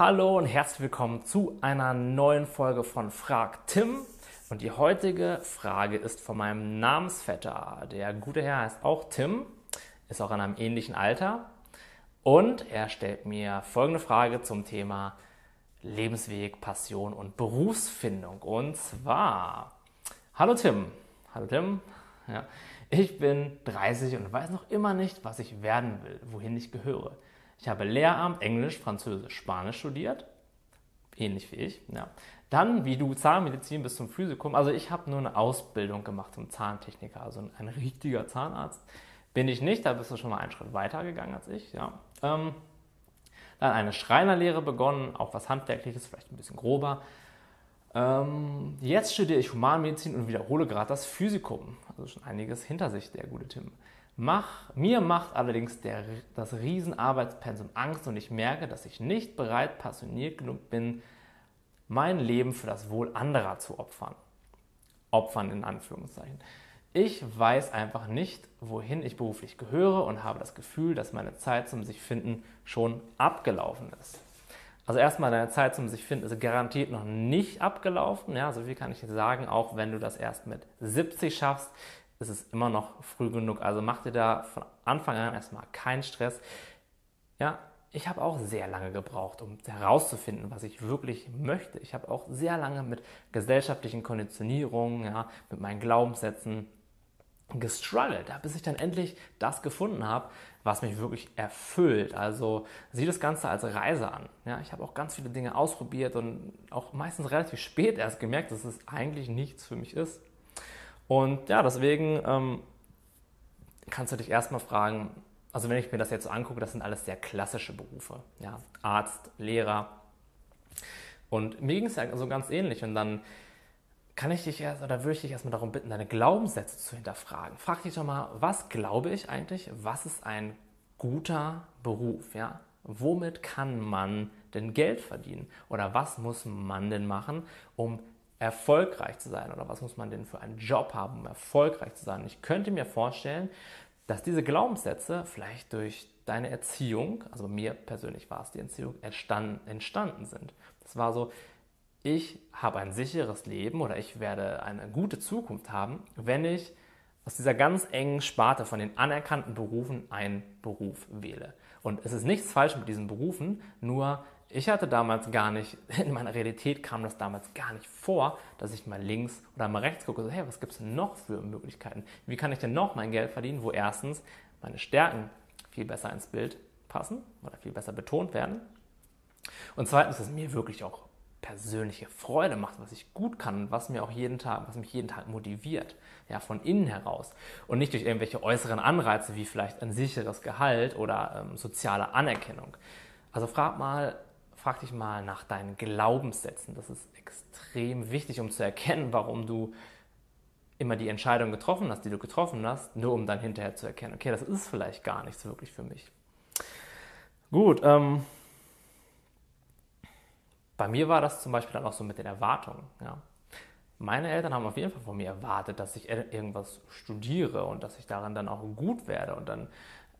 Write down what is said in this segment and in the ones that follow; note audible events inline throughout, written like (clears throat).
Hallo und herzlich willkommen zu einer neuen Folge von Frag Tim. Und die heutige Frage ist von meinem Namensvetter. Der gute Herr heißt auch Tim, ist auch in einem ähnlichen Alter. Und er stellt mir folgende Frage zum Thema Lebensweg, Passion und Berufsfindung. Und zwar, hallo Tim. Hallo Tim. Ja, ich bin 30 und weiß noch immer nicht, was ich werden will, wohin ich gehöre. Ich habe Lehramt, Englisch, Französisch, Spanisch studiert. Ähnlich wie ich. Ja. Dann, wie du, Zahnmedizin bis zum Physikum. Also ich habe nur eine Ausbildung gemacht zum Zahntechniker, also ein richtiger Zahnarzt. Bin ich nicht, da bist du schon mal einen Schritt weiter gegangen als ich. Ja. Ähm, dann eine Schreinerlehre begonnen, auch was Handwerkliches, vielleicht ein bisschen grober. Ähm, jetzt studiere ich Humanmedizin und wiederhole gerade das Physikum. Also schon einiges hinter sich, der gute Tim. Mach, mir macht allerdings der, das Riesenarbeitspensum Angst und ich merke, dass ich nicht bereit, passioniert genug bin, mein Leben für das Wohl anderer zu opfern. Opfern in Anführungszeichen. Ich weiß einfach nicht, wohin ich beruflich gehöre und habe das Gefühl, dass meine Zeit zum sich finden schon abgelaufen ist. Also erstmal, deine Zeit zum sich finden ist garantiert noch nicht abgelaufen. Ja, so viel kann ich dir sagen, auch wenn du das erst mit 70 schaffst, ist es immer noch früh genug. Also mach dir da von Anfang an erstmal keinen Stress. Ja, ich habe auch sehr lange gebraucht, um herauszufinden, was ich wirklich möchte. Ich habe auch sehr lange mit gesellschaftlichen Konditionierungen, ja, mit meinen Glaubenssätzen gestruggelt, bis ich dann endlich das gefunden habe, was mich wirklich erfüllt. Also sieh das Ganze als Reise an. Ja, ich habe auch ganz viele Dinge ausprobiert und auch meistens relativ spät erst gemerkt, dass es eigentlich nichts für mich ist. Und ja, deswegen ähm, kannst du dich erstmal fragen, also wenn ich mir das jetzt so angucke, das sind alles sehr klassische Berufe. Ja, Arzt, Lehrer. Und mir ging es ja so ganz ähnlich. Und dann kann ich dich erst, oder würde ich dich erstmal darum bitten, deine Glaubenssätze zu hinterfragen. Frag dich doch mal, was glaube ich eigentlich? Was ist ein guter Beruf? Ja? Womit kann man denn Geld verdienen? Oder was muss man denn machen, um erfolgreich zu sein oder was muss man denn für einen Job haben, um erfolgreich zu sein. Ich könnte mir vorstellen, dass diese Glaubenssätze vielleicht durch deine Erziehung, also mir persönlich war es die Erziehung, entstanden, entstanden sind. Das war so, ich habe ein sicheres Leben oder ich werde eine gute Zukunft haben, wenn ich aus dieser ganz engen Sparte von den anerkannten Berufen einen Beruf wähle. Und es ist nichts falsch mit diesen Berufen, nur ich hatte damals gar nicht, (laughs) in meiner Realität kam das damals gar nicht vor, dass ich mal links oder mal rechts gucke, so, hey, was gibt es denn noch für Möglichkeiten? Wie kann ich denn noch mein Geld verdienen, wo erstens meine Stärken viel besser ins Bild passen oder viel besser betont werden und zweitens, dass es mir wirklich auch persönliche Freude macht, was ich gut kann und was mir auch jeden Tag, was mich jeden Tag motiviert, ja, von innen heraus und nicht durch irgendwelche äußeren Anreize wie vielleicht ein sicheres Gehalt oder ähm, soziale Anerkennung. Also frag mal, frag dich mal nach deinen Glaubenssätzen. Das ist extrem wichtig, um zu erkennen, warum du immer die Entscheidung getroffen hast, die du getroffen hast, nur um dann hinterher zu erkennen, okay, das ist vielleicht gar nichts wirklich für mich. Gut, ähm, bei mir war das zum Beispiel dann auch so mit den Erwartungen. Ja. Meine Eltern haben auf jeden Fall von mir erwartet, dass ich irgendwas studiere und dass ich darin dann auch gut werde. Und dann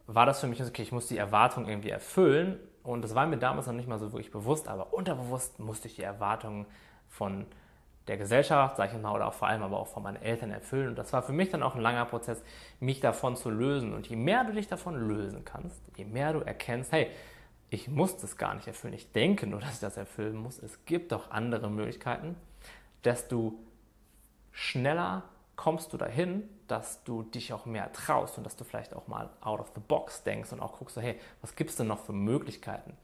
war das für mich, okay, ich muss die Erwartung irgendwie erfüllen und das war mir damals noch nicht mal so wirklich bewusst, aber unterbewusst musste ich die Erwartungen von der Gesellschaft, sage ich mal, oder auch vor allem aber auch von meinen Eltern erfüllen. Und das war für mich dann auch ein langer Prozess, mich davon zu lösen. Und je mehr du dich davon lösen kannst, je mehr du erkennst, hey, ich muss das gar nicht erfüllen, ich denke nur, (laughs) dass ich das erfüllen muss, es gibt auch andere Möglichkeiten, desto schneller kommst du dahin, dass du dich auch mehr traust und dass du vielleicht auch mal out of the box denkst und auch guckst, hey, was gibt es denn noch für Möglichkeiten?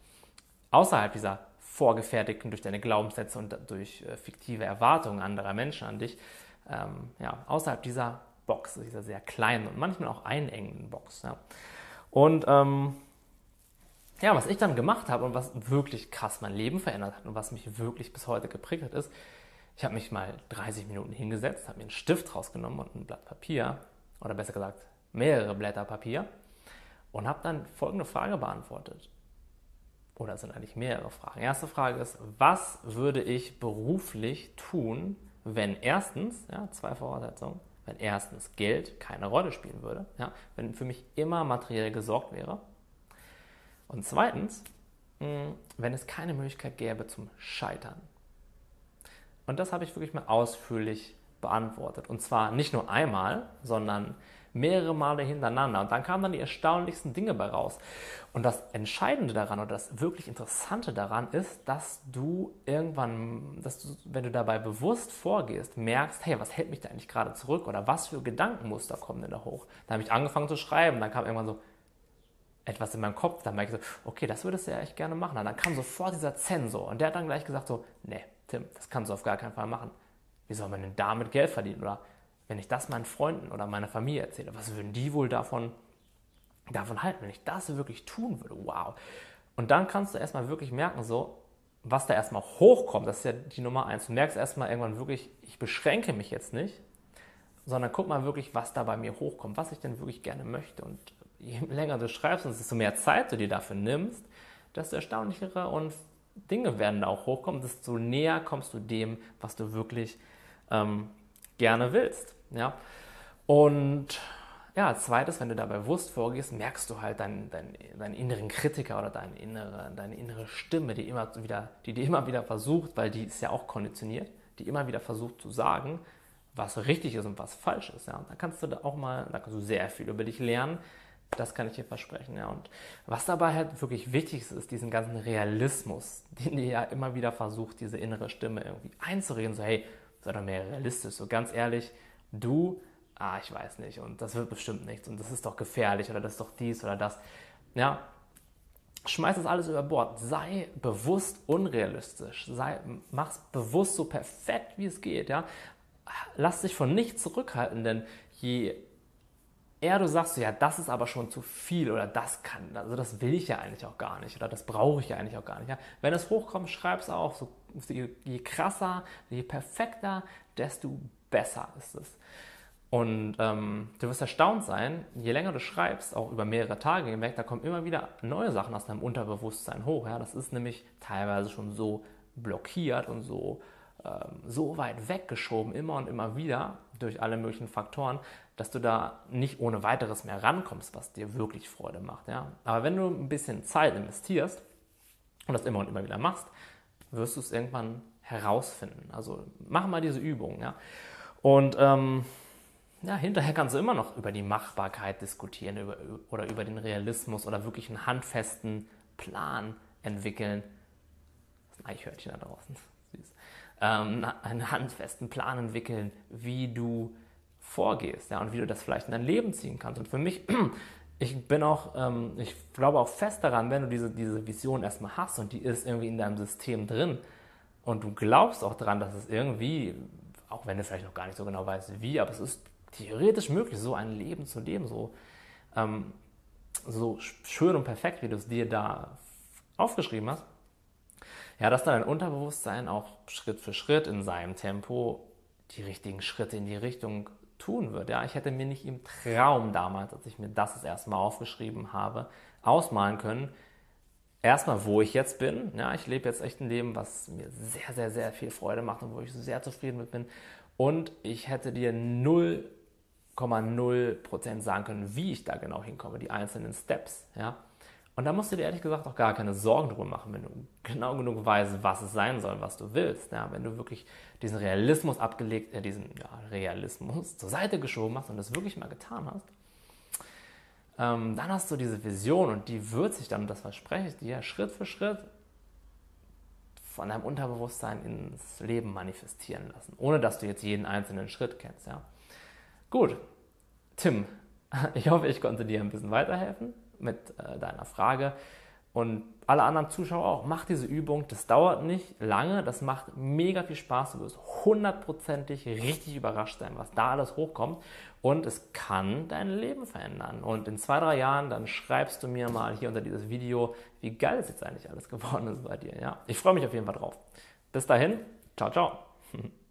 Außerhalb dieser vorgefertigten durch deine Glaubenssätze und durch äh, fiktive Erwartungen anderer Menschen an dich, ähm, ja, außerhalb dieser Box, dieser sehr kleinen und manchmal auch einengenden Box. Ja. Und ähm, ja, was ich dann gemacht habe und was wirklich krass mein Leben verändert hat und was mich wirklich bis heute geprägt hat, ist, ich habe mich mal 30 Minuten hingesetzt, habe mir einen Stift rausgenommen und ein Blatt Papier, oder besser gesagt mehrere Blätter Papier, und habe dann folgende Frage beantwortet. Oder es sind eigentlich mehrere Fragen. Erste Frage ist, was würde ich beruflich tun, wenn erstens, ja, zwei Voraussetzungen, wenn erstens Geld keine Rolle spielen würde, ja, wenn für mich immer materiell gesorgt wäre. Und zweitens, wenn es keine Möglichkeit gäbe zum Scheitern? Und das habe ich wirklich mal ausführlich beantwortet. Und zwar nicht nur einmal, sondern mehrere Male hintereinander. Und dann kamen dann die erstaunlichsten Dinge bei raus. Und das Entscheidende daran oder das wirklich Interessante daran ist, dass du irgendwann, dass du, wenn du dabei bewusst vorgehst, merkst, hey, was hält mich da eigentlich gerade zurück oder was für Gedankenmuster kommen denn da hoch? Dann habe ich angefangen zu schreiben, dann kam irgendwann so etwas in meinem Kopf, dann merke ich so, okay, das würdest du ja echt gerne machen. Und dann kam sofort dieser Zensor und der hat dann gleich gesagt so, nee, Tim, das kannst du auf gar keinen Fall machen. Wie soll man denn damit Geld verdienen? Oder wenn ich das meinen Freunden oder meiner Familie erzähle, was würden die wohl davon, davon halten, wenn ich das wirklich tun würde? Wow. Und dann kannst du erstmal wirklich merken, so, was da erstmal hochkommt, das ist ja die Nummer eins. Du merkst erstmal irgendwann wirklich, ich beschränke mich jetzt nicht, sondern guck mal wirklich, was da bei mir hochkommt, was ich denn wirklich gerne möchte. Und je länger du schreibst und desto mehr Zeit du dir dafür nimmst, desto erstaunlichere und Dinge werden da auch hochkommen, desto näher kommst du dem, was du wirklich ähm, gerne willst. Ja? Und ja, zweites, wenn du dabei bewusst vorgehst, merkst du halt deinen, deinen, deinen inneren Kritiker oder deine innere, deine innere Stimme, die immer wieder, die dir immer wieder versucht, weil die ist ja auch konditioniert, die immer wieder versucht zu sagen, was richtig ist und was falsch ist. Ja. Und da kannst du da auch mal, da kannst du sehr viel über dich lernen. Das kann ich dir versprechen. Ja. Und was dabei halt wirklich wichtig ist, ist diesen ganzen Realismus, (laughs) den dir ja immer wieder versucht, diese innere Stimme irgendwie einzureden. So, hey, sei doch mehr realistisch. So ganz ehrlich, du, ah, ich weiß nicht, und das wird bestimmt nichts, und das ist doch gefährlich, oder das ist doch dies oder das. Ja, schmeiß das alles über Bord. Sei bewusst unrealistisch. Sei, mach's bewusst so perfekt, wie es geht. Ja? Lass dich von nichts zurückhalten, denn je eher du sagst, ja, das ist aber schon zu viel oder das kann, also das will ich ja eigentlich auch gar nicht oder das brauche ich ja eigentlich auch gar nicht. Ja? Wenn es hochkommt, schreib es auch. So, je, je krasser, je perfekter, desto besser ist es. Und ähm, du wirst erstaunt sein, je länger du schreibst, auch über mehrere Tage hinweg, da kommen immer wieder neue Sachen aus deinem Unterbewusstsein hoch. Ja? Das ist nämlich teilweise schon so blockiert und so, ähm, so weit weggeschoben, immer und immer wieder durch alle möglichen Faktoren, dass du da nicht ohne weiteres mehr rankommst, was dir wirklich Freude macht. Ja? Aber wenn du ein bisschen Zeit investierst und das immer und immer wieder machst, wirst du es irgendwann herausfinden. Also mach mal diese Übung. Ja? Und ähm, ja, hinterher kannst du immer noch über die Machbarkeit diskutieren über, oder über den Realismus oder wirklich einen handfesten Plan entwickeln. Das ist ein Eichhörnchen da draußen. Süß. Ähm, einen handfesten Plan entwickeln, wie du vorgehst ja, und wie du das vielleicht in dein Leben ziehen kannst. Und für mich, (clears throat) ich bin auch, ähm, ich glaube auch fest daran, wenn du diese, diese Vision erstmal hast und die ist irgendwie in deinem System drin und du glaubst auch daran, dass es irgendwie, auch wenn du vielleicht noch gar nicht so genau weißt, wie, aber es ist theoretisch möglich, so ein Leben zu leben, so, ähm, so schön und perfekt, wie du es dir da aufgeschrieben hast, ja, dass dann dein Unterbewusstsein auch Schritt für Schritt in seinem Tempo die richtigen Schritte in die Richtung tun wird. Ja, ich hätte mir nicht im Traum damals, als ich mir das das erste Mal aufgeschrieben habe, ausmalen können. Erstmal, wo ich jetzt bin. Ja, ich lebe jetzt echt ein Leben, was mir sehr, sehr, sehr viel Freude macht und wo ich sehr zufrieden mit bin. Und ich hätte dir 0,0% sagen können, wie ich da genau hinkomme, die einzelnen Steps. Ja. Und da musst du dir ehrlich gesagt auch gar keine Sorgen drüber machen, wenn du genau genug weißt, was es sein soll, was du willst. Ja, wenn du wirklich diesen Realismus abgelegt, äh, diesen ja, Realismus zur Seite geschoben hast und das wirklich mal getan hast, ähm, dann hast du diese Vision und die wird sich dann, das verspreche ich dir, Schritt für Schritt von deinem Unterbewusstsein ins Leben manifestieren lassen, ohne dass du jetzt jeden einzelnen Schritt kennst. Ja. Gut, Tim, (laughs) ich hoffe, ich konnte dir ein bisschen weiterhelfen mit äh, deiner Frage. Und alle anderen Zuschauer auch, mach diese Übung. Das dauert nicht lange, das macht mega viel Spaß. Du wirst hundertprozentig richtig überrascht sein, was da alles hochkommt. Und es kann dein Leben verändern. Und in zwei, drei Jahren, dann schreibst du mir mal hier unter dieses Video, wie geil es jetzt eigentlich alles geworden ist bei dir. Ja? Ich freue mich auf jeden Fall drauf. Bis dahin, ciao, ciao. (laughs)